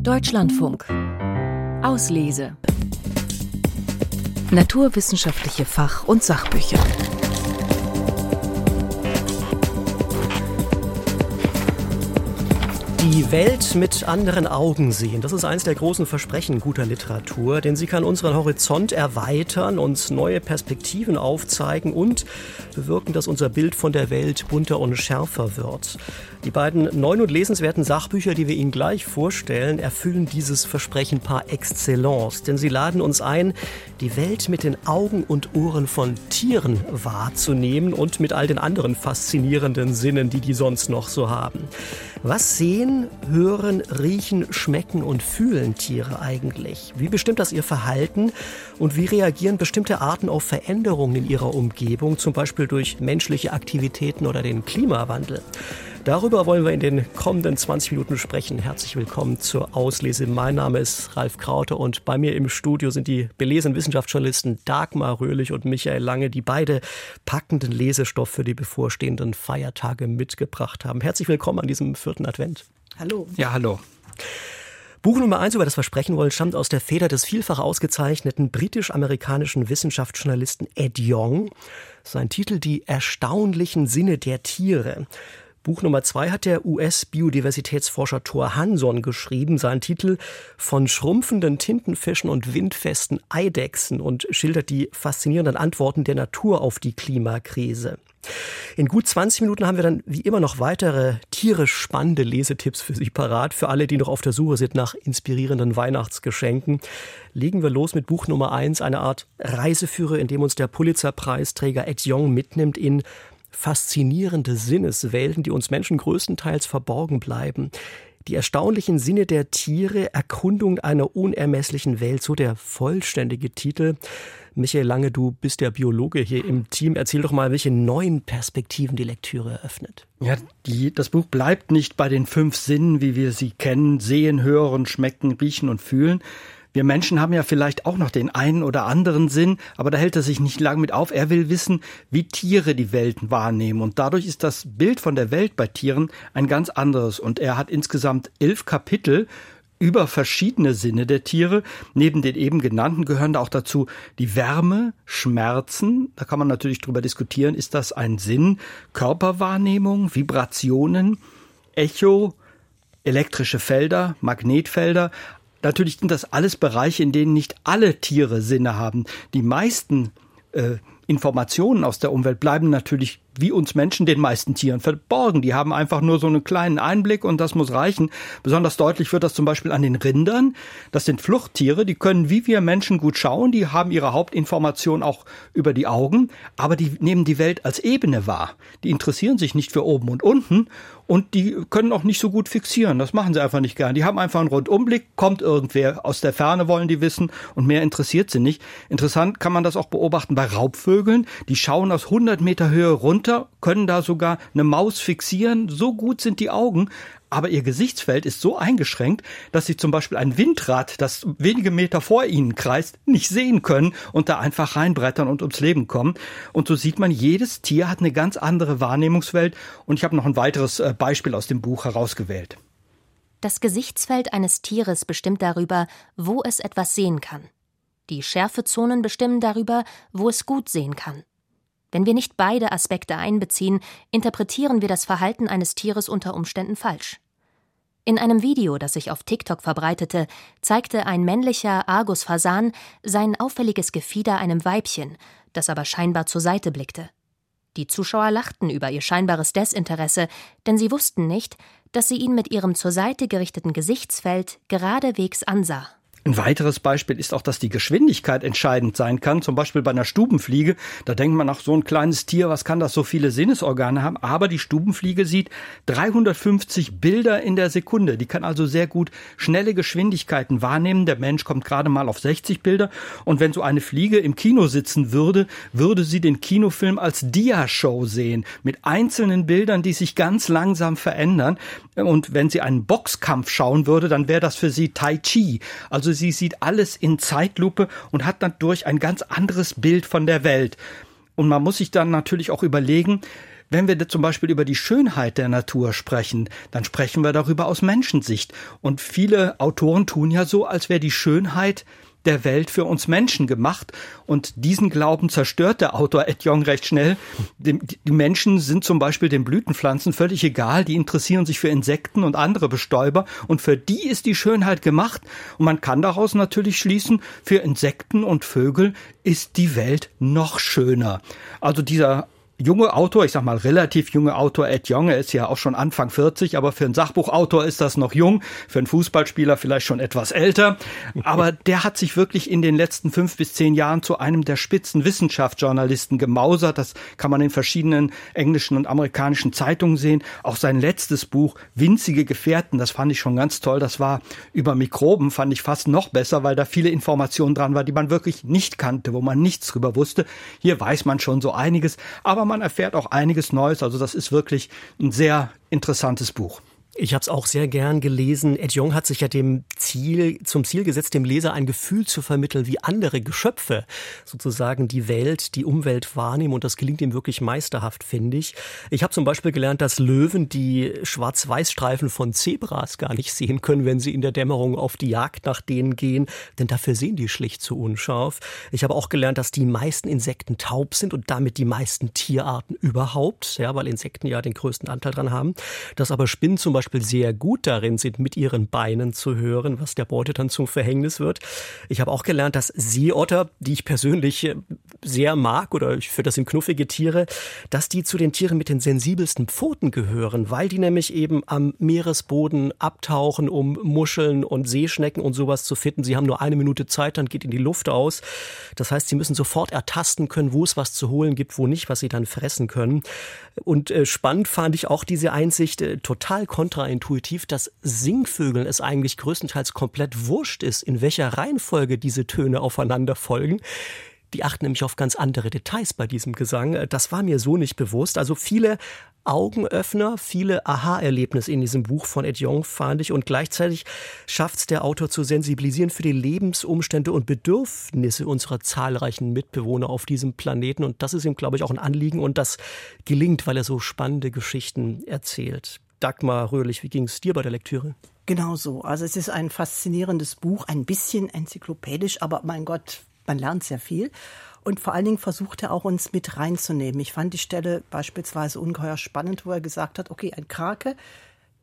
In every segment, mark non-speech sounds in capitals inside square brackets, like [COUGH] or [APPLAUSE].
Deutschlandfunk. Auslese. Naturwissenschaftliche Fach- und Sachbücher. Die Welt mit anderen Augen sehen, das ist eines der großen Versprechen guter Literatur, denn sie kann unseren Horizont erweitern, uns neue Perspektiven aufzeigen und bewirken, dass unser Bild von der Welt bunter und schärfer wird. Die beiden neuen und lesenswerten Sachbücher, die wir Ihnen gleich vorstellen, erfüllen dieses Versprechen par excellence, denn sie laden uns ein, die Welt mit den Augen und Ohren von Tieren wahrzunehmen und mit all den anderen faszinierenden Sinnen, die die sonst noch so haben. Was sehen, hören, riechen, schmecken und fühlen Tiere eigentlich? Wie bestimmt das ihr Verhalten und wie reagieren bestimmte Arten auf Veränderungen in ihrer Umgebung, zum Beispiel durch menschliche Aktivitäten oder den Klimawandel? Darüber wollen wir in den kommenden 20 Minuten sprechen. Herzlich willkommen zur Auslese. Mein Name ist Ralf Kraute und bei mir im Studio sind die belesenen Wissenschaftsjournalisten Dagmar Röhlich und Michael Lange, die beide packenden Lesestoff für die bevorstehenden Feiertage mitgebracht haben. Herzlich willkommen an diesem vierten Advent. Hallo. Ja, hallo. Buch Nummer eins, über das wir sprechen wollen, stammt aus der Feder des vielfach ausgezeichneten britisch-amerikanischen Wissenschaftsjournalisten Ed Yong. Sein Titel Die erstaunlichen Sinne der Tiere. Buch Nummer zwei hat der US-Biodiversitätsforscher Thor Hanson geschrieben. Sein Titel Von schrumpfenden Tintenfischen und windfesten Eidechsen und schildert die faszinierenden Antworten der Natur auf die Klimakrise. In gut 20 Minuten haben wir dann wie immer noch weitere tierisch spannende Lesetipps für Sie parat. Für alle, die noch auf der Suche sind nach inspirierenden Weihnachtsgeschenken. Legen wir los mit Buch Nummer eins, eine Art Reiseführer, in dem uns der Pulitzerpreisträger Ed Yong mitnimmt in faszinierende Sinneswelten, die uns Menschen größtenteils verborgen bleiben. Die erstaunlichen Sinne der Tiere, Erkundung einer unermesslichen Welt, so der vollständige Titel. Michael Lange, du bist der Biologe hier im Team. Erzähl doch mal, welche neuen Perspektiven die Lektüre eröffnet. Ja, die, das Buch bleibt nicht bei den fünf Sinnen, wie wir sie kennen, sehen, hören, schmecken, riechen und fühlen, wir Menschen haben ja vielleicht auch noch den einen oder anderen Sinn, aber da hält er sich nicht lang mit auf. Er will wissen, wie Tiere die Welt wahrnehmen. Und dadurch ist das Bild von der Welt bei Tieren ein ganz anderes. Und er hat insgesamt elf Kapitel über verschiedene Sinne der Tiere. Neben den eben genannten gehören da auch dazu die Wärme, Schmerzen. Da kann man natürlich drüber diskutieren, ist das ein Sinn? Körperwahrnehmung, Vibrationen, Echo, elektrische Felder, Magnetfelder, Natürlich sind das alles Bereiche, in denen nicht alle Tiere Sinne haben. Die meisten äh, Informationen aus der Umwelt bleiben natürlich wie uns Menschen den meisten Tieren verborgen. Die haben einfach nur so einen kleinen Einblick und das muss reichen. Besonders deutlich wird das zum Beispiel an den Rindern. Das sind Fluchttiere, die können wie wir Menschen gut schauen, die haben ihre Hauptinformation auch über die Augen, aber die nehmen die Welt als Ebene wahr. Die interessieren sich nicht für oben und unten und die können auch nicht so gut fixieren. Das machen sie einfach nicht gern. Die haben einfach einen Rundumblick, kommt irgendwer aus der Ferne, wollen die wissen und mehr interessiert sie nicht. Interessant kann man das auch beobachten bei Raubvögeln. Die schauen aus 100 Meter Höhe runter, können da sogar eine Maus fixieren. So gut sind die Augen aber ihr Gesichtsfeld ist so eingeschränkt, dass sie zum Beispiel ein Windrad, das wenige Meter vor ihnen kreist, nicht sehen können und da einfach reinbrettern und ums Leben kommen. Und so sieht man, jedes Tier hat eine ganz andere Wahrnehmungswelt. Und ich habe noch ein weiteres äh, Beispiel aus dem Buch herausgewählt. Das Gesichtsfeld eines Tieres bestimmt darüber, wo es etwas sehen kann. Die Schärfezonen bestimmen darüber, wo es gut sehen kann. Wenn wir nicht beide Aspekte einbeziehen, interpretieren wir das Verhalten eines Tieres unter Umständen falsch. In einem Video, das sich auf TikTok verbreitete, zeigte ein männlicher Argus-Fasan sein auffälliges Gefieder einem Weibchen, das aber scheinbar zur Seite blickte. Die Zuschauer lachten über ihr scheinbares Desinteresse, denn sie wussten nicht, dass sie ihn mit ihrem zur Seite gerichteten Gesichtsfeld geradewegs ansah. Ein weiteres Beispiel ist auch, dass die Geschwindigkeit entscheidend sein kann. Zum Beispiel bei einer Stubenfliege. Da denkt man, ach, so ein kleines Tier, was kann das so viele Sinnesorgane haben? Aber die Stubenfliege sieht 350 Bilder in der Sekunde. Die kann also sehr gut schnelle Geschwindigkeiten wahrnehmen. Der Mensch kommt gerade mal auf 60 Bilder. Und wenn so eine Fliege im Kino sitzen würde, würde sie den Kinofilm als Dia-Show sehen. Mit einzelnen Bildern, die sich ganz langsam verändern. Und wenn sie einen Boxkampf schauen würde, dann wäre das für sie Tai Chi. Also sie sieht alles in Zeitlupe und hat dadurch ein ganz anderes Bild von der Welt. Und man muss sich dann natürlich auch überlegen, wenn wir zum Beispiel über die Schönheit der Natur sprechen, dann sprechen wir darüber aus Menschensicht. Und viele Autoren tun ja so, als wäre die Schönheit der Welt für uns Menschen gemacht. Und diesen Glauben zerstört der Autor Ed Jong recht schnell. Die, Menschen sind zum Beispiel den Blütenpflanzen völlig egal. Die interessieren sich für Insekten und andere Bestäuber. Und für die ist die Schönheit gemacht. Und man kann daraus natürlich schließen, für Insekten und Vögel ist die Welt noch schöner. Also dieser junge Autor, ich sag mal relativ junge Autor Ed Young, er ist ja auch schon Anfang 40, aber für einen Sachbuchautor ist das noch jung, für einen Fußballspieler vielleicht schon etwas älter. Aber [LAUGHS] der hat sich wirklich in den letzten fünf bis zehn Jahren zu einem der spitzen Wissenschaftsjournalisten gemausert. Das kann man in verschiedenen englischen und amerikanischen Zeitungen sehen. Auch sein letztes Buch, Winzige Gefährten, das fand ich schon ganz toll. Das war über Mikroben, fand ich fast noch besser, weil da viele Informationen dran war, die man wirklich nicht kannte, wo man nichts drüber wusste. Hier weiß man schon so einiges, aber man erfährt auch einiges Neues. Also das ist wirklich ein sehr interessantes Buch. Ich habe es auch sehr gern gelesen. Ed Jong hat sich ja dem Ziel, zum Ziel gesetzt, dem Leser ein Gefühl zu vermitteln, wie andere Geschöpfe sozusagen die Welt, die Umwelt wahrnehmen. Und das gelingt ihm wirklich meisterhaft, finde ich. Ich habe zum Beispiel gelernt, dass Löwen die Schwarz-Weiß-Streifen von Zebras gar nicht sehen können, wenn sie in der Dämmerung auf die Jagd nach denen gehen. Denn dafür sehen die schlicht zu unscharf. Ich habe auch gelernt, dass die meisten Insekten taub sind und damit die meisten Tierarten überhaupt. Ja, weil Insekten ja den größten Anteil dran haben. Dass aber Spinnen zum Beispiel Beispiel sehr gut darin sind, mit ihren Beinen zu hören, was der Beute dann zum Verhängnis wird. Ich habe auch gelernt, dass Seeotter, die ich persönlich äh, sehr mag oder ich finde das sind knuffige Tiere, dass die zu den Tieren mit den sensibelsten Pfoten gehören, weil die nämlich eben am Meeresboden abtauchen, um Muscheln und Seeschnecken und sowas zu finden. Sie haben nur eine Minute Zeit, dann geht in die Luft aus. Das heißt, sie müssen sofort ertasten können, wo es was zu holen gibt, wo nicht, was sie dann fressen können. Und äh, spannend fand ich auch diese Einsicht, äh, total kontra kontraintuitiv, dass Singvögeln es eigentlich größtenteils komplett wurscht ist, in welcher Reihenfolge diese Töne aufeinander folgen. Die achten nämlich auf ganz andere Details bei diesem Gesang. Das war mir so nicht bewusst. Also viele Augenöffner, viele Aha-Erlebnisse in diesem Buch von Ed Jong fand ich und gleichzeitig schafft es der Autor zu sensibilisieren für die Lebensumstände und Bedürfnisse unserer zahlreichen Mitbewohner auf diesem Planeten und das ist ihm, glaube ich, auch ein Anliegen und das gelingt, weil er so spannende Geschichten erzählt. Dagmar Röhrlich, wie ging es dir bei der Lektüre? Genau so. Also es ist ein faszinierendes Buch, ein bisschen enzyklopädisch, aber mein Gott, man lernt sehr viel. Und vor allen Dingen versucht er auch uns mit reinzunehmen. Ich fand die Stelle beispielsweise ungeheuer spannend, wo er gesagt hat, okay, ein Krake,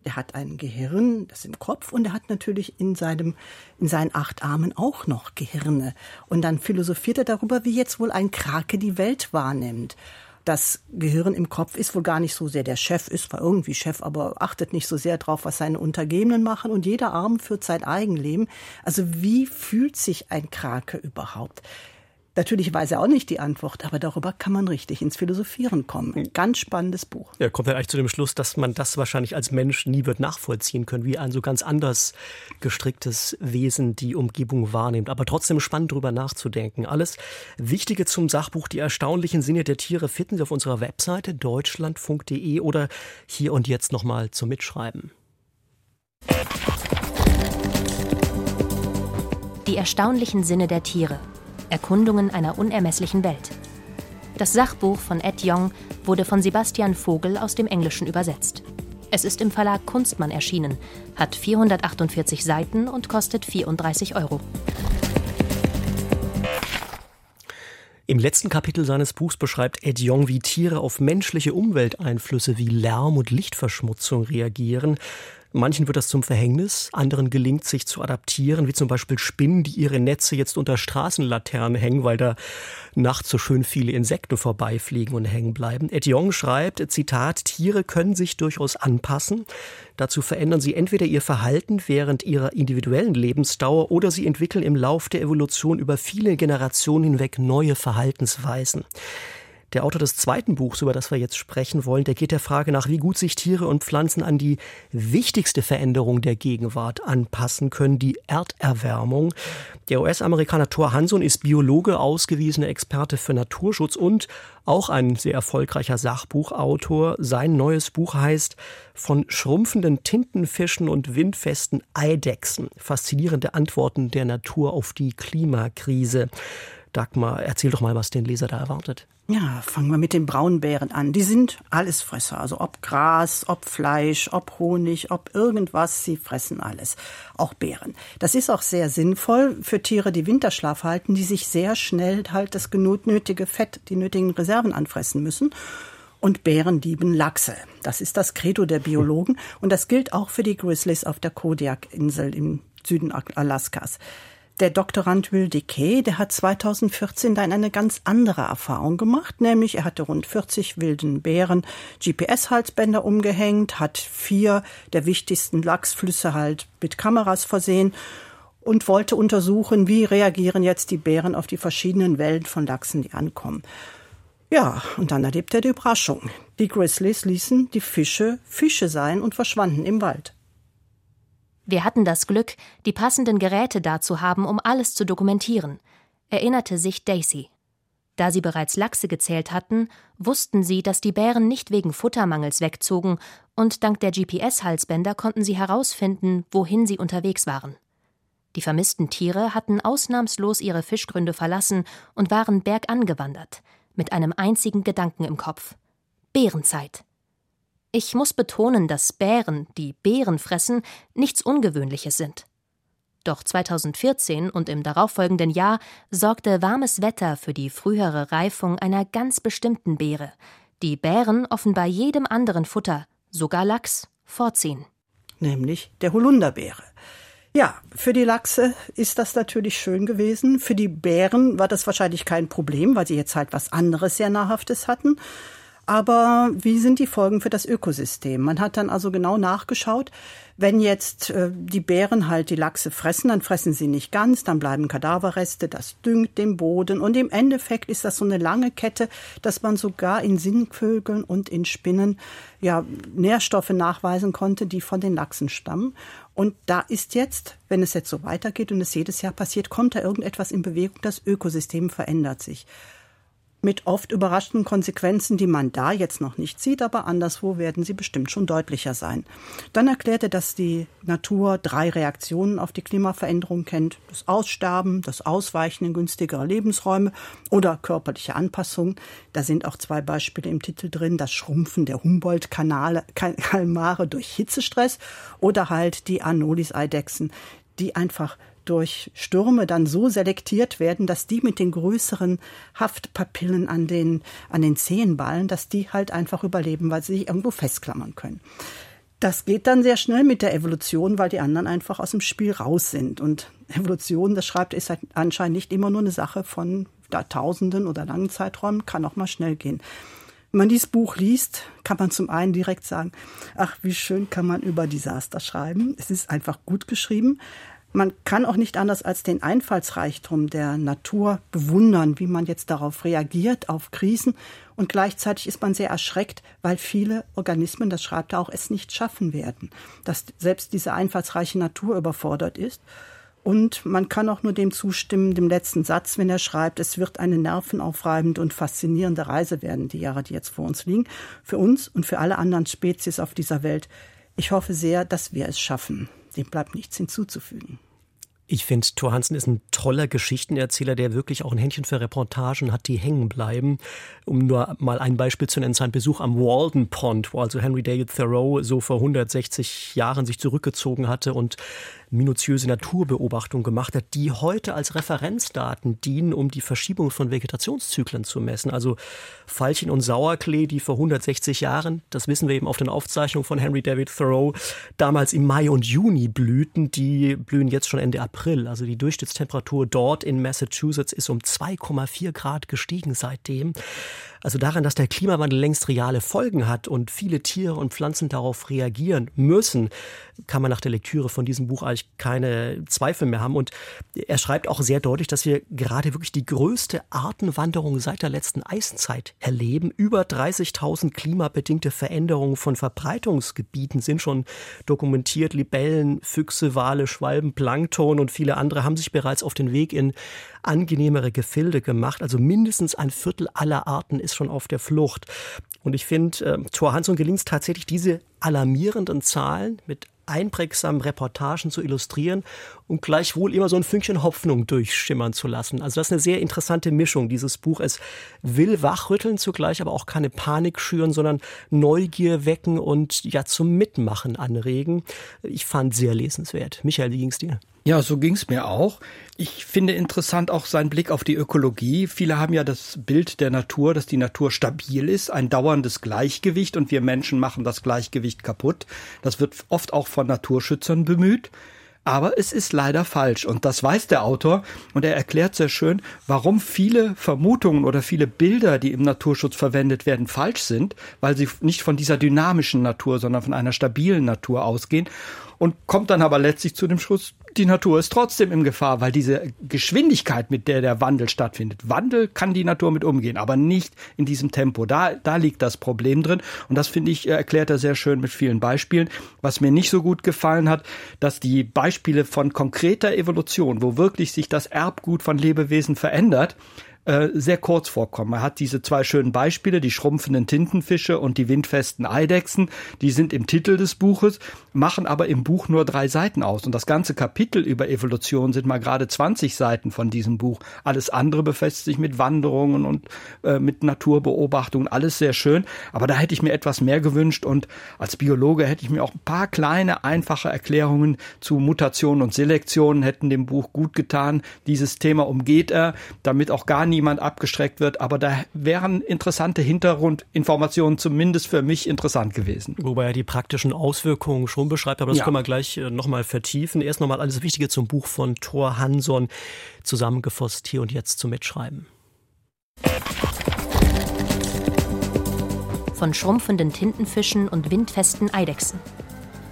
der hat ein Gehirn, das im Kopf, und er hat natürlich in seinem, in seinen acht Armen auch noch Gehirne. Und dann philosophiert er darüber, wie jetzt wohl ein Krake die Welt wahrnimmt das Gehirn im Kopf ist wohl gar nicht so sehr der Chef, ist zwar irgendwie Chef, aber achtet nicht so sehr drauf, was seine Untergebenen machen und jeder Arm führt sein Eigenleben. Also wie fühlt sich ein Krake überhaupt? Natürlich weiß er auch nicht die Antwort, aber darüber kann man richtig ins Philosophieren kommen. Ein ganz spannendes Buch. Ja, kommt er eigentlich zu dem Schluss, dass man das wahrscheinlich als Mensch nie wird nachvollziehen können, wie ein so ganz anders gestricktes Wesen die Umgebung wahrnimmt. Aber trotzdem spannend darüber nachzudenken. Alles Wichtige zum Sachbuch, die erstaunlichen Sinne der Tiere finden Sie auf unserer Webseite deutschlandfunk.de oder hier und jetzt nochmal zum Mitschreiben. Die erstaunlichen Sinne der Tiere Erkundungen einer unermesslichen Welt. Das Sachbuch von Ed Yong wurde von Sebastian Vogel aus dem Englischen übersetzt. Es ist im Verlag Kunstmann erschienen, hat 448 Seiten und kostet 34 Euro. Im letzten Kapitel seines Buchs beschreibt Ed Jong, wie Tiere auf menschliche Umwelteinflüsse wie Lärm und Lichtverschmutzung reagieren. Manchen wird das zum Verhängnis, anderen gelingt sich zu adaptieren, wie zum Beispiel Spinnen, die ihre Netze jetzt unter Straßenlaternen hängen, weil da nachts so schön viele Insekten vorbeifliegen und hängen bleiben. Ed Jong schreibt, Zitat, Tiere können sich durchaus anpassen. Dazu verändern sie entweder ihr Verhalten während ihrer individuellen Lebensdauer oder sie entwickeln im Lauf der Evolution über viele Generationen hinweg neue Verhaltensweisen. Der Autor des zweiten Buchs, über das wir jetzt sprechen wollen, der geht der Frage nach, wie gut sich Tiere und Pflanzen an die wichtigste Veränderung der Gegenwart anpassen können, die Erderwärmung. Der US-Amerikaner Thor Hanson ist Biologe, ausgewiesener Experte für Naturschutz und auch ein sehr erfolgreicher Sachbuchautor. Sein neues Buch heißt Von schrumpfenden Tintenfischen und windfesten Eidechsen. Faszinierende Antworten der Natur auf die Klimakrise. Dagmar, erzähl doch mal, was den Leser da erwartet. Ja, fangen wir mit den Braunbären an. Die sind Allesfresser, also ob Gras, ob Fleisch, ob Honig, ob irgendwas, sie fressen alles, auch Beeren. Das ist auch sehr sinnvoll für Tiere, die Winterschlaf halten, die sich sehr schnell halt das nötige Fett, die nötigen Reserven anfressen müssen. Und Bären lieben Lachse. Das ist das Credo der Biologen und das gilt auch für die Grizzlies auf der Kodiak-Insel im Süden Alaskas. Der Doktorand Will Decay, der hat 2014 dann eine ganz andere Erfahrung gemacht, nämlich er hatte rund 40 wilden Bären GPS-Halsbänder umgehängt, hat vier der wichtigsten Lachsflüsse halt mit Kameras versehen und wollte untersuchen, wie reagieren jetzt die Bären auf die verschiedenen Wellen von Lachsen, die ankommen. Ja, und dann erlebt er die Überraschung. Die Grizzlies ließen die Fische Fische sein und verschwanden im Wald. Wir hatten das Glück, die passenden Geräte da zu haben, um alles zu dokumentieren, erinnerte sich Daisy. Da sie bereits Lachse gezählt hatten, wussten sie, dass die Bären nicht wegen Futtermangels wegzogen, und dank der GPS-Halsbänder konnten sie herausfinden, wohin sie unterwegs waren. Die vermissten Tiere hatten ausnahmslos ihre Fischgründe verlassen und waren bergan gewandert, mit einem einzigen Gedanken im Kopf Bärenzeit. Ich muss betonen, dass Bären, die Beeren fressen, nichts Ungewöhnliches sind. Doch 2014 und im darauffolgenden Jahr sorgte warmes Wetter für die frühere Reifung einer ganz bestimmten Beere, die Bären offenbar jedem anderen Futter, sogar Lachs, vorziehen. Nämlich der Holunderbeere. Ja, für die Lachse ist das natürlich schön gewesen. Für die Bären war das wahrscheinlich kein Problem, weil sie jetzt halt was anderes sehr Nahrhaftes hatten. Aber wie sind die Folgen für das Ökosystem? Man hat dann also genau nachgeschaut, wenn jetzt äh, die Bären halt die Lachse fressen, dann fressen sie nicht ganz, dann bleiben Kadaverreste, das düngt den Boden und im Endeffekt ist das so eine lange Kette, dass man sogar in Sinnvögeln und in Spinnen ja Nährstoffe nachweisen konnte, die von den Lachsen stammen. Und da ist jetzt, wenn es jetzt so weitergeht und es jedes Jahr passiert, kommt da irgendetwas in Bewegung, das Ökosystem verändert sich mit oft überraschenden Konsequenzen, die man da jetzt noch nicht sieht, aber anderswo werden sie bestimmt schon deutlicher sein. Dann erklärte, dass die Natur drei Reaktionen auf die Klimaveränderung kennt. Das Aussterben, das Ausweichen in günstigere Lebensräume oder körperliche Anpassungen. Da sind auch zwei Beispiele im Titel drin. Das Schrumpfen der Humboldt-Kalmare durch Hitzestress oder halt die Anolis-Eidechsen, die einfach durch Stürme dann so selektiert werden, dass die mit den größeren Haftpapillen an den, an den Zehenballen, dass die halt einfach überleben, weil sie sich irgendwo festklammern können. Das geht dann sehr schnell mit der Evolution, weil die anderen einfach aus dem Spiel raus sind. Und Evolution, das schreibt, ist halt anscheinend nicht immer nur eine Sache von Tausenden oder langen Zeiträumen, kann auch mal schnell gehen. Wenn man dieses Buch liest, kann man zum einen direkt sagen, ach, wie schön kann man über Desaster schreiben. Es ist einfach gut geschrieben. Man kann auch nicht anders als den Einfallsreichtum der Natur bewundern, wie man jetzt darauf reagiert, auf Krisen. Und gleichzeitig ist man sehr erschreckt, weil viele Organismen, das schreibt er auch, es nicht schaffen werden, dass selbst diese einfallsreiche Natur überfordert ist. Und man kann auch nur dem zustimmen, dem letzten Satz, wenn er schreibt, es wird eine nervenaufreibende und faszinierende Reise werden, die Jahre, die jetzt vor uns liegen, für uns und für alle anderen Spezies auf dieser Welt. Ich hoffe sehr, dass wir es schaffen. Dem bleibt nichts hinzuzufügen. Ich finde, Thor Hansen ist ein toller Geschichtenerzähler, der wirklich auch ein Händchen für Reportagen hat, die hängen bleiben. Um nur mal ein Beispiel zu nennen, sein Besuch am Walden Pond, wo also Henry David Thoreau so vor 160 Jahren sich zurückgezogen hatte und minutiöse Naturbeobachtung gemacht hat, die heute als Referenzdaten dienen, um die Verschiebung von Vegetationszyklen zu messen. Also Veilchen und Sauerklee, die vor 160 Jahren, das wissen wir eben auf den Aufzeichnungen von Henry David Thoreau, damals im Mai und Juni blühten, die blühen jetzt schon Ende April. Also die Durchschnittstemperatur dort in Massachusetts ist um 2,4 Grad gestiegen seitdem. Also daran, dass der Klimawandel längst reale Folgen hat und viele Tiere und Pflanzen darauf reagieren müssen, kann man nach der Lektüre von diesem Buch eigentlich keine Zweifel mehr haben. Und er schreibt auch sehr deutlich, dass wir gerade wirklich die größte Artenwanderung seit der letzten Eiszeit erleben. Über 30.000 klimabedingte Veränderungen von Verbreitungsgebieten sind schon dokumentiert. Libellen, Füchse, Wale, Schwalben, Plankton und viele andere haben sich bereits auf den Weg in angenehmere Gefilde gemacht. Also mindestens ein Viertel aller Arten ist schon auf der Flucht. Und ich finde, äh, Thor Hansson gelingt es tatsächlich, diese alarmierenden Zahlen mit einprägsamen Reportagen zu illustrieren und gleichwohl immer so ein Fünkchen Hoffnung durchschimmern zu lassen. Also das ist eine sehr interessante Mischung, dieses Buch. Es will wachrütteln zugleich, aber auch keine Panik schüren, sondern Neugier wecken und ja zum Mitmachen anregen. Ich fand sehr lesenswert. Michael, wie ging's dir? Ja, so ging's mir auch. Ich finde interessant auch sein Blick auf die Ökologie. Viele haben ja das Bild der Natur, dass die Natur stabil ist, ein dauerndes Gleichgewicht und wir Menschen machen das Gleichgewicht kaputt. Das wird oft auch von Naturschützern bemüht. Aber es ist leider falsch. Und das weiß der Autor. Und er erklärt sehr schön, warum viele Vermutungen oder viele Bilder, die im Naturschutz verwendet werden, falsch sind, weil sie nicht von dieser dynamischen Natur, sondern von einer stabilen Natur ausgehen und kommt dann aber letztlich zu dem Schluss, die Natur ist trotzdem in Gefahr, weil diese Geschwindigkeit, mit der der Wandel stattfindet, Wandel kann die Natur mit umgehen, aber nicht in diesem Tempo. Da, da liegt das Problem drin. Und das finde ich, erklärt er sehr schön mit vielen Beispielen. Was mir nicht so gut gefallen hat, dass die Beispiele von konkreter Evolution, wo wirklich sich das Erbgut von Lebewesen verändert, äh, sehr kurz vorkommen. Er hat diese zwei schönen Beispiele, die schrumpfenden Tintenfische und die windfesten Eidechsen, die sind im Titel des Buches, machen aber im Buch nur drei Seiten aus. Und das ganze Kapitel über Evolution sind mal gerade 20 Seiten von diesem Buch. Alles andere befasst sich mit Wanderungen und äh, mit Naturbeobachtungen, alles sehr schön. Aber da hätte ich mir etwas mehr gewünscht und als Biologe hätte ich mir auch ein paar kleine, einfache Erklärungen zu Mutation und Selektion hätten dem Buch gut getan. Dieses Thema umgeht er, damit auch gar nicht niemand abgestreckt wird, aber da wären interessante Hintergrundinformationen zumindest für mich interessant gewesen. Wobei er die praktischen Auswirkungen schon beschreibt, aber das ja. können wir gleich äh, nochmal vertiefen. Erst nochmal alles Wichtige zum Buch von Thor Hanson zusammengefasst hier und jetzt zum Mitschreiben. Von schrumpfenden Tintenfischen und windfesten Eidechsen.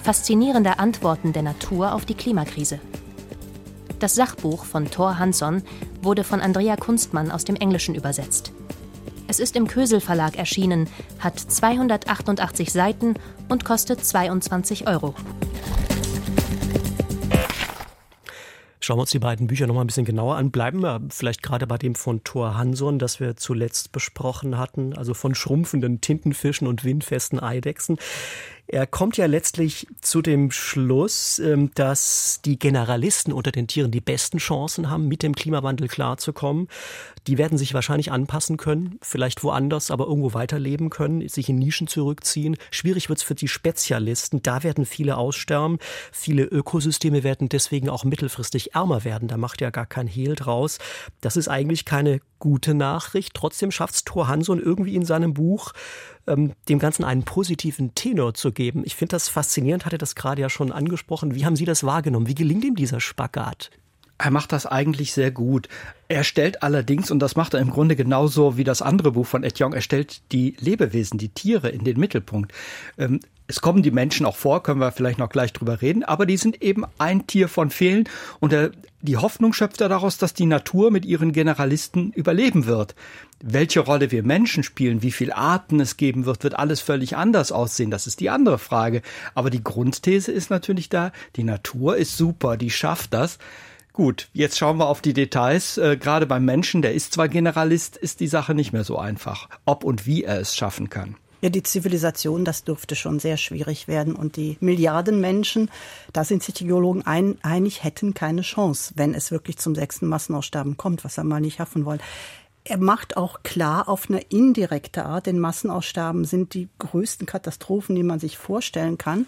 Faszinierende Antworten der Natur auf die Klimakrise. Das Sachbuch von Thor Hansson wurde von Andrea Kunstmann aus dem Englischen übersetzt. Es ist im Kösel Verlag erschienen, hat 288 Seiten und kostet 22 Euro. Schauen wir uns die beiden Bücher noch mal ein bisschen genauer an. Bleiben wir vielleicht gerade bei dem von Thor Hanson, das wir zuletzt besprochen hatten, also von schrumpfenden Tintenfischen und windfesten Eidechsen. Er kommt ja letztlich zu dem Schluss, ähm, dass die Generalisten unter den Tieren die besten Chancen haben, mit dem Klimawandel klarzukommen. Die werden sich wahrscheinlich anpassen können, vielleicht woanders, aber irgendwo weiterleben können, sich in Nischen zurückziehen. Schwierig wird es für die Spezialisten. Da werden viele aussterben. Viele Ökosysteme werden deswegen auch mittelfristig ärmer werden. Da macht er gar kein Hehl draus. Das ist eigentlich keine gute Nachricht. Trotzdem schafft es Thor Hanson irgendwie in seinem Buch, ähm, dem Ganzen einen positiven Tenor zu geben. Ich finde das faszinierend, hatte das gerade ja schon angesprochen. Wie haben Sie das wahrgenommen? Wie gelingt ihm dieser Spagat? Er macht das eigentlich sehr gut. Er stellt allerdings, und das macht er im Grunde genauso wie das andere Buch von Etienne, er stellt die Lebewesen, die Tiere in den Mittelpunkt. Ähm, es kommen die Menschen auch vor, können wir vielleicht noch gleich drüber reden, aber die sind eben ein Tier von vielen und er, die Hoffnung schöpft er daraus, dass die Natur mit ihren Generalisten überleben wird. Welche Rolle wir Menschen spielen, wie viele Arten es geben wird, wird alles völlig anders aussehen. Das ist die andere Frage. Aber die Grundthese ist natürlich da, die Natur ist super, die schafft das. Gut, jetzt schauen wir auf die Details. Äh, gerade beim Menschen, der ist zwar Generalist, ist die Sache nicht mehr so einfach, ob und wie er es schaffen kann. Ja, die Zivilisation, das dürfte schon sehr schwierig werden. Und die Milliarden Menschen, da sind sich die Geologen ein, einig, hätten keine Chance, wenn es wirklich zum sechsten Massenaussterben kommt, was wir mal nicht hoffen wollen. Er macht auch klar auf eine indirekte Art, denn Massenaussterben sind die größten Katastrophen, die man sich vorstellen kann.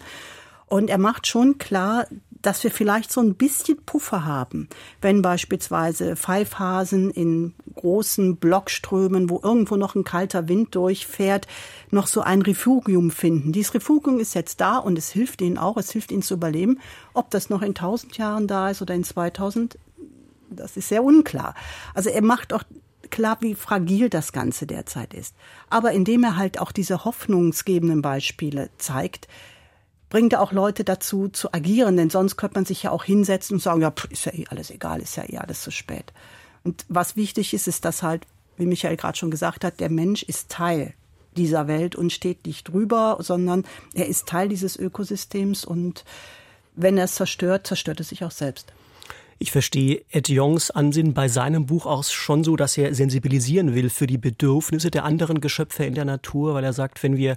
Und er macht schon klar, dass wir vielleicht so ein bisschen Puffer haben, wenn beispielsweise Pfeifhasen in großen Blockströmen, wo irgendwo noch ein kalter Wind durchfährt, noch so ein Refugium finden. Dieses Refugium ist jetzt da und es hilft ihnen auch, es hilft ihnen zu überleben. Ob das noch in 1000 Jahren da ist oder in 2000, das ist sehr unklar. Also er macht auch klar, wie fragil das Ganze derzeit ist. Aber indem er halt auch diese hoffnungsgebenden Beispiele zeigt, bringt auch Leute dazu zu agieren, denn sonst könnte man sich ja auch hinsetzen und sagen, ja, pff, ist ja eh alles egal, ist ja eh alles zu spät. Und was wichtig ist, ist, dass halt, wie Michael gerade schon gesagt hat, der Mensch ist Teil dieser Welt und steht nicht drüber, sondern er ist Teil dieses Ökosystems und wenn er es zerstört, zerstört es sich auch selbst. Ich verstehe Ed Jongs Ansinnen bei seinem Buch auch schon so, dass er sensibilisieren will für die Bedürfnisse der anderen Geschöpfe in der Natur, weil er sagt, wenn wir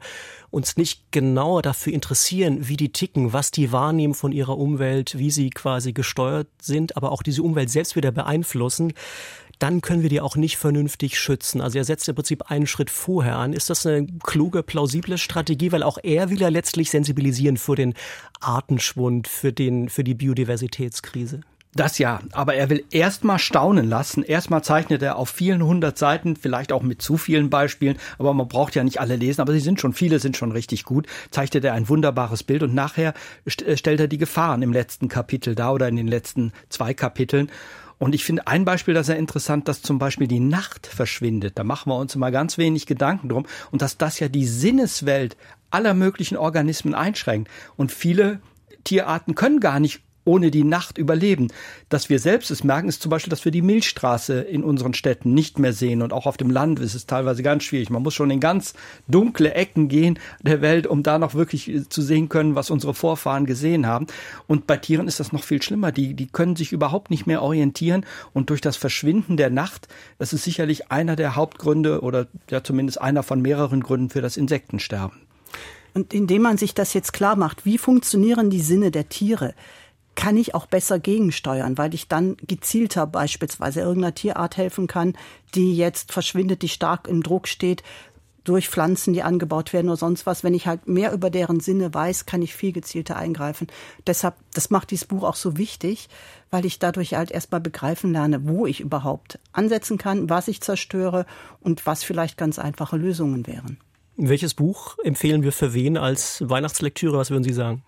uns nicht genauer dafür interessieren, wie die ticken, was die wahrnehmen von ihrer Umwelt, wie sie quasi gesteuert sind, aber auch diese Umwelt selbst wieder beeinflussen, dann können wir die auch nicht vernünftig schützen. Also er setzt im Prinzip einen Schritt vorher an. Ist das eine kluge, plausible Strategie? Weil auch er will ja letztlich sensibilisieren für den Artenschwund, für, den, für die Biodiversitätskrise. Das ja, aber er will erstmal staunen lassen. Erstmal zeichnet er auf vielen hundert Seiten, vielleicht auch mit zu vielen Beispielen, aber man braucht ja nicht alle lesen, aber sie sind schon, viele sind schon richtig gut, zeichnet er ein wunderbares Bild und nachher st stellt er die Gefahren im letzten Kapitel da oder in den letzten zwei Kapiteln. Und ich finde ein Beispiel da sehr interessant, dass zum Beispiel die Nacht verschwindet. Da machen wir uns immer ganz wenig Gedanken drum. Und dass das ja die Sinneswelt aller möglichen Organismen einschränkt. Und viele Tierarten können gar nicht ohne die Nacht überleben. Dass wir selbst es merken, ist zum Beispiel, dass wir die Milchstraße in unseren Städten nicht mehr sehen und auch auf dem Land ist es teilweise ganz schwierig. Man muss schon in ganz dunkle Ecken gehen der Welt, um da noch wirklich äh, zu sehen können, was unsere Vorfahren gesehen haben. Und bei Tieren ist das noch viel schlimmer. Die, die können sich überhaupt nicht mehr orientieren und durch das Verschwinden der Nacht, das ist sicherlich einer der Hauptgründe oder ja zumindest einer von mehreren Gründen für das Insektensterben. Und indem man sich das jetzt klar macht, wie funktionieren die Sinne der Tiere, kann ich auch besser gegensteuern, weil ich dann gezielter beispielsweise irgendeiner Tierart helfen kann, die jetzt verschwindet, die stark im Druck steht durch Pflanzen, die angebaut werden oder sonst was. Wenn ich halt mehr über deren Sinne weiß, kann ich viel gezielter eingreifen. Deshalb, das macht dieses Buch auch so wichtig, weil ich dadurch halt erstmal begreifen lerne, wo ich überhaupt ansetzen kann, was ich zerstöre und was vielleicht ganz einfache Lösungen wären. Welches Buch empfehlen wir für wen als Weihnachtslektüre? Was würden Sie sagen?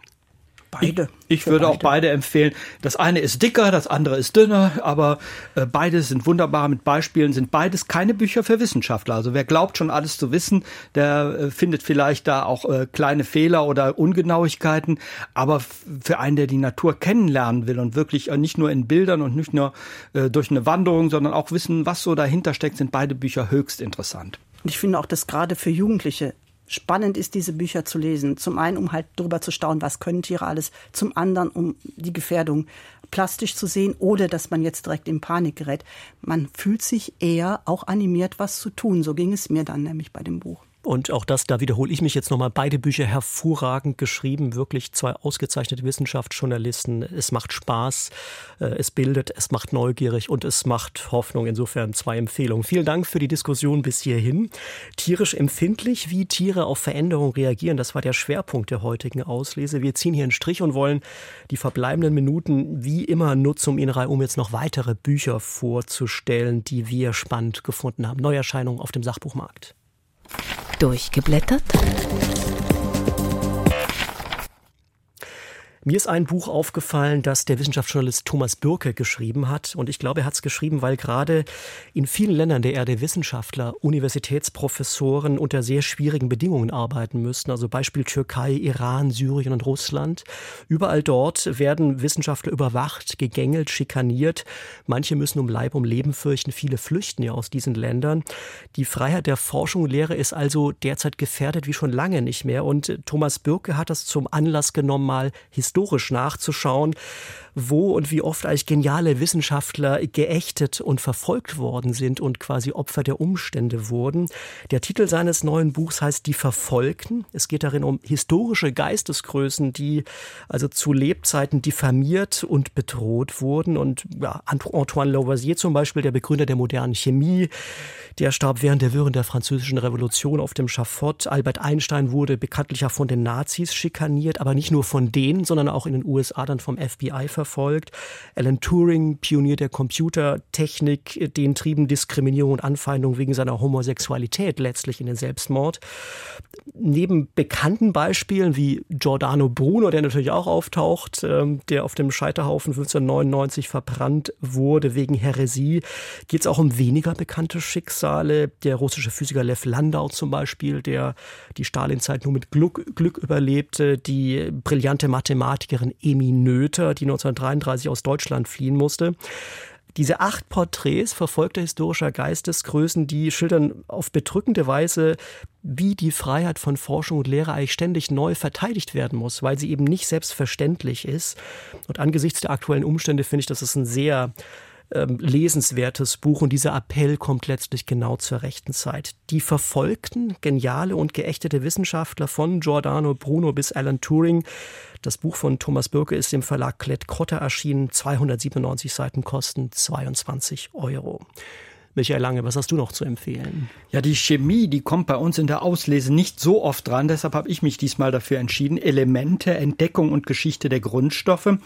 Beide. Ich, ich würde beide. auch beide empfehlen. Das eine ist dicker, das andere ist dünner, aber äh, beide sind wunderbar mit Beispielen, sind beides keine Bücher für Wissenschaftler. Also wer glaubt schon alles zu wissen, der äh, findet vielleicht da auch äh, kleine Fehler oder Ungenauigkeiten. Aber für einen, der die Natur kennenlernen will und wirklich äh, nicht nur in Bildern und nicht nur äh, durch eine Wanderung, sondern auch wissen, was so dahinter steckt, sind beide Bücher höchst interessant. Und ich finde auch, dass gerade für Jugendliche spannend ist, diese Bücher zu lesen. Zum einen, um halt darüber zu staunen, was können Tiere alles. Zum anderen, um die Gefährdung plastisch zu sehen, oder dass man jetzt direkt in Panik gerät. Man fühlt sich eher auch animiert, was zu tun. So ging es mir dann nämlich bei dem Buch. Und auch das, da wiederhole ich mich jetzt nochmal, beide Bücher hervorragend geschrieben, wirklich zwei ausgezeichnete Wissenschaftsjournalisten. Es macht Spaß, äh, es bildet, es macht neugierig und es macht Hoffnung. Insofern zwei Empfehlungen. Vielen Dank für die Diskussion bis hierhin. Tierisch empfindlich, wie Tiere auf Veränderungen reagieren, das war der Schwerpunkt der heutigen Auslese. Wir ziehen hier einen Strich und wollen die verbleibenden Minuten wie immer nutzen, um Ihnen um jetzt noch weitere Bücher vorzustellen, die wir spannend gefunden haben. Neuerscheinungen auf dem Sachbuchmarkt. Durchgeblättert? Mir ist ein Buch aufgefallen, das der Wissenschaftsjournalist Thomas Bürke geschrieben hat. Und ich glaube, er hat es geschrieben, weil gerade in vielen Ländern der Erde Wissenschaftler, Universitätsprofessoren unter sehr schwierigen Bedingungen arbeiten müssten. Also Beispiel Türkei, Iran, Syrien und Russland. Überall dort werden Wissenschaftler überwacht, gegängelt, schikaniert. Manche müssen um Leib, um Leben fürchten. Viele flüchten ja aus diesen Ländern. Die Freiheit der Forschung und Lehre ist also derzeit gefährdet wie schon lange nicht mehr. Und Thomas Bürke hat das zum Anlass genommen, mal nachzuschauen, wo und wie oft eigentlich geniale Wissenschaftler geächtet und verfolgt worden sind und quasi Opfer der Umstände wurden. Der Titel seines neuen Buchs heißt Die Verfolgten. Es geht darin um historische Geistesgrößen, die also zu Lebzeiten diffamiert und bedroht wurden. Und ja, Antoine Lavoisier zum Beispiel, der Begründer der modernen Chemie, der starb während der Wirren der französischen Revolution auf dem Schafott. Albert Einstein wurde bekanntlich ja von den Nazis schikaniert, aber nicht nur von denen, sondern auch in den USA dann vom FBI verfolgt. Alan Turing, Pionier der Computertechnik, den trieben Diskriminierung und Anfeindung wegen seiner Homosexualität letztlich in den Selbstmord. Neben bekannten Beispielen wie Giordano Bruno, der natürlich auch auftaucht, ähm, der auf dem Scheiterhaufen 1599 verbrannt wurde wegen Häresie, geht es auch um weniger bekannte Schicksale. Der russische Physiker Lev Landau zum Beispiel, der die Stalinzeit nur mit Glück, Glück überlebte, die brillante Mathematikerin Emi Noether, die 1933 aus Deutschland fliehen musste. Diese acht Porträts verfolgter historischer Geistesgrößen, die schildern auf bedrückende Weise, wie die Freiheit von Forschung und Lehre eigentlich ständig neu verteidigt werden muss, weil sie eben nicht selbstverständlich ist. Und angesichts der aktuellen Umstände finde ich, dass es ein sehr ähm, lesenswertes Buch und dieser Appell kommt letztlich genau zur rechten Zeit. Die verfolgten, geniale und geächtete Wissenschaftler von Giordano Bruno bis Alan Turing. Das Buch von Thomas Birke ist im Verlag Klett-Cotta erschienen. 297 Seiten kosten 22 Euro. Michael Lange, was hast du noch zu empfehlen? Ja, die Chemie, die kommt bei uns in der Auslese nicht so oft dran. Deshalb habe ich mich diesmal dafür entschieden. Elemente, Entdeckung und Geschichte der Grundstoffe.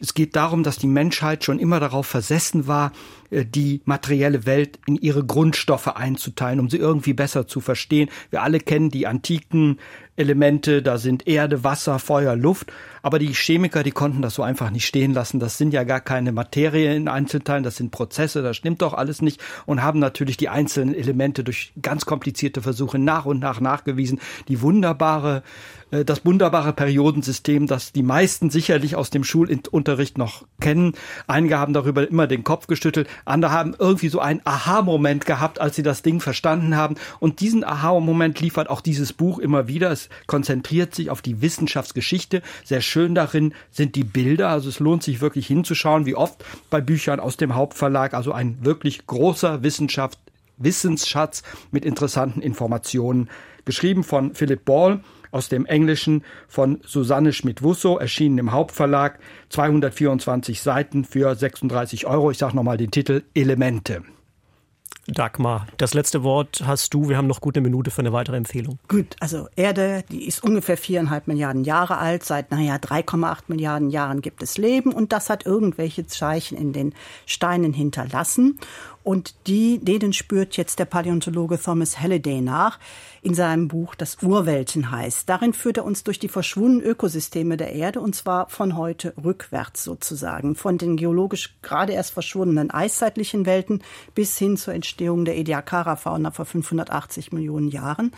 Es geht darum, dass die Menschheit schon immer darauf versessen war, die materielle Welt in ihre Grundstoffe einzuteilen, um sie irgendwie besser zu verstehen. Wir alle kennen die antiken Elemente, da sind Erde, Wasser, Feuer, Luft. Aber die Chemiker, die konnten das so einfach nicht stehen lassen. Das sind ja gar keine Materie in Einzelteilen, das sind Prozesse, das stimmt doch alles nicht. Und haben natürlich die einzelnen Elemente durch ganz komplizierte Versuche nach und nach nachgewiesen. Die wunderbare, äh, das wunderbare Periodensystem, das die meisten sicherlich aus dem Schulunterricht noch kennen. Einige haben darüber immer den Kopf geschüttelt. Andere haben irgendwie so einen Aha-Moment gehabt, als sie das Ding verstanden haben. Und diesen Aha-Moment liefert auch dieses Buch immer wieder. Es konzentriert sich auf die Wissenschaftsgeschichte. Sehr schön darin sind die Bilder. Also es lohnt sich wirklich hinzuschauen, wie oft bei Büchern aus dem Hauptverlag. Also ein wirklich großer Wissenschaft, Wissensschatz mit interessanten Informationen. Geschrieben von Philip Ball aus dem Englischen von Susanne Schmidt-Wusso, erschienen im Hauptverlag, 224 Seiten für 36 Euro. Ich sage nochmal den Titel Elemente. Dagmar, das letzte Wort hast du. Wir haben noch gut eine Minute für eine weitere Empfehlung. Gut, also Erde, die ist ungefähr viereinhalb Milliarden Jahre alt. Seit, naja, 3,8 Milliarden Jahren gibt es Leben und das hat irgendwelche Zeichen in den Steinen hinterlassen. Und die, denen spürt jetzt der Paläontologe Thomas Halliday nach in seinem Buch, das Urwelten heißt. Darin führt er uns durch die verschwundenen Ökosysteme der Erde und zwar von heute rückwärts sozusagen. Von den geologisch gerade erst verschwundenen eiszeitlichen Welten bis hin zur Entstehung der Ediacara-Fauna vor 580 Millionen Jahren.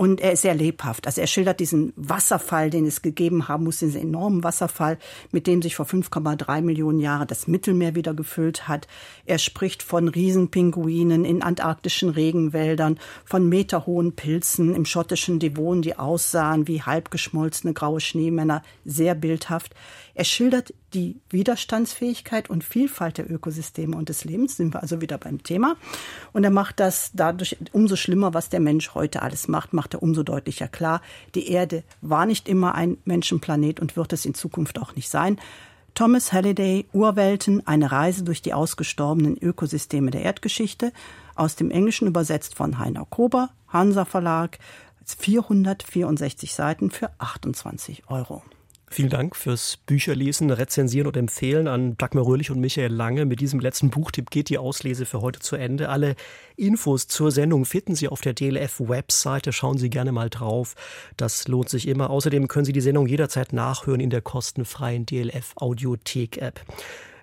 Und er ist sehr lebhaft. Also er schildert diesen Wasserfall, den es gegeben haben muss, diesen enormen Wasserfall, mit dem sich vor 5,3 Millionen Jahren das Mittelmeer wieder gefüllt hat. Er spricht von Riesenpinguinen in antarktischen Regenwäldern, von meterhohen Pilzen im schottischen Devon, die aussahen wie halbgeschmolzene graue Schneemänner, sehr bildhaft. Er schildert die Widerstandsfähigkeit und Vielfalt der Ökosysteme und des Lebens, sind wir also wieder beim Thema. Und er macht das dadurch umso schlimmer, was der Mensch heute alles macht, macht er umso deutlicher klar. Die Erde war nicht immer ein Menschenplanet und wird es in Zukunft auch nicht sein. Thomas Halliday, Urwelten, eine Reise durch die ausgestorbenen Ökosysteme der Erdgeschichte, aus dem Englischen übersetzt von Heiner Kober, Hansa Verlag, 464 Seiten für 28 Euro. Vielen Dank fürs Bücherlesen, Rezensieren und Empfehlen an Dagmar Röhrlich und Michael Lange. Mit diesem letzten Buchtipp geht die Auslese für heute zu Ende. Alle Infos zur Sendung finden Sie auf der DLF-Webseite. Schauen Sie gerne mal drauf. Das lohnt sich immer. Außerdem können Sie die Sendung jederzeit nachhören in der kostenfreien DLF-Audiothek-App.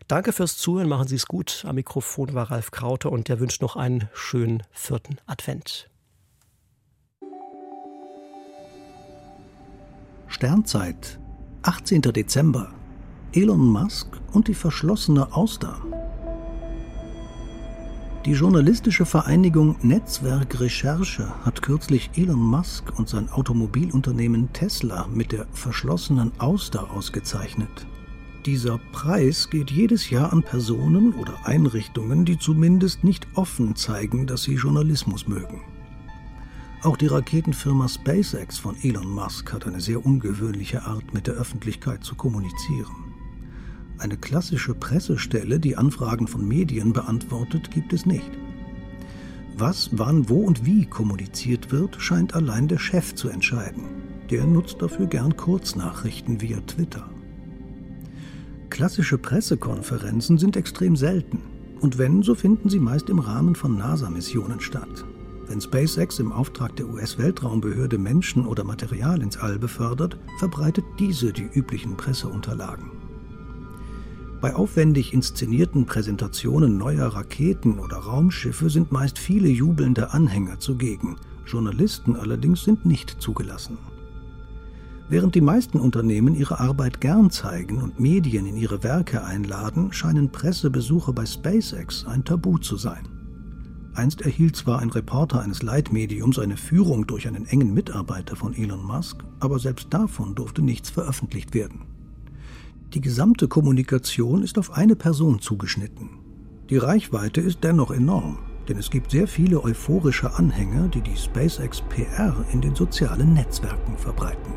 Danke fürs Zuhören. Machen Sie es gut. Am Mikrofon war Ralf Krauter und der wünscht noch einen schönen vierten Advent. Sternzeit 18. Dezember. Elon Musk und die verschlossene Auster. Die journalistische Vereinigung Netzwerk Recherche hat kürzlich Elon Musk und sein Automobilunternehmen Tesla mit der verschlossenen Auster ausgezeichnet. Dieser Preis geht jedes Jahr an Personen oder Einrichtungen, die zumindest nicht offen zeigen, dass sie Journalismus mögen. Auch die Raketenfirma SpaceX von Elon Musk hat eine sehr ungewöhnliche Art, mit der Öffentlichkeit zu kommunizieren. Eine klassische Pressestelle, die Anfragen von Medien beantwortet, gibt es nicht. Was, wann, wo und wie kommuniziert wird, scheint allein der Chef zu entscheiden. Der nutzt dafür gern Kurznachrichten via Twitter. Klassische Pressekonferenzen sind extrem selten. Und wenn, so finden sie meist im Rahmen von NASA-Missionen statt. Wenn SpaceX im Auftrag der US-Weltraumbehörde Menschen oder Material ins All befördert, verbreitet diese die üblichen Presseunterlagen. Bei aufwendig inszenierten Präsentationen neuer Raketen oder Raumschiffe sind meist viele jubelnde Anhänger zugegen. Journalisten allerdings sind nicht zugelassen. Während die meisten Unternehmen ihre Arbeit gern zeigen und Medien in ihre Werke einladen, scheinen Pressebesuche bei SpaceX ein Tabu zu sein. Einst erhielt zwar ein Reporter eines Leitmediums eine Führung durch einen engen Mitarbeiter von Elon Musk, aber selbst davon durfte nichts veröffentlicht werden. Die gesamte Kommunikation ist auf eine Person zugeschnitten. Die Reichweite ist dennoch enorm, denn es gibt sehr viele euphorische Anhänger, die die SpaceX PR in den sozialen Netzwerken verbreiten.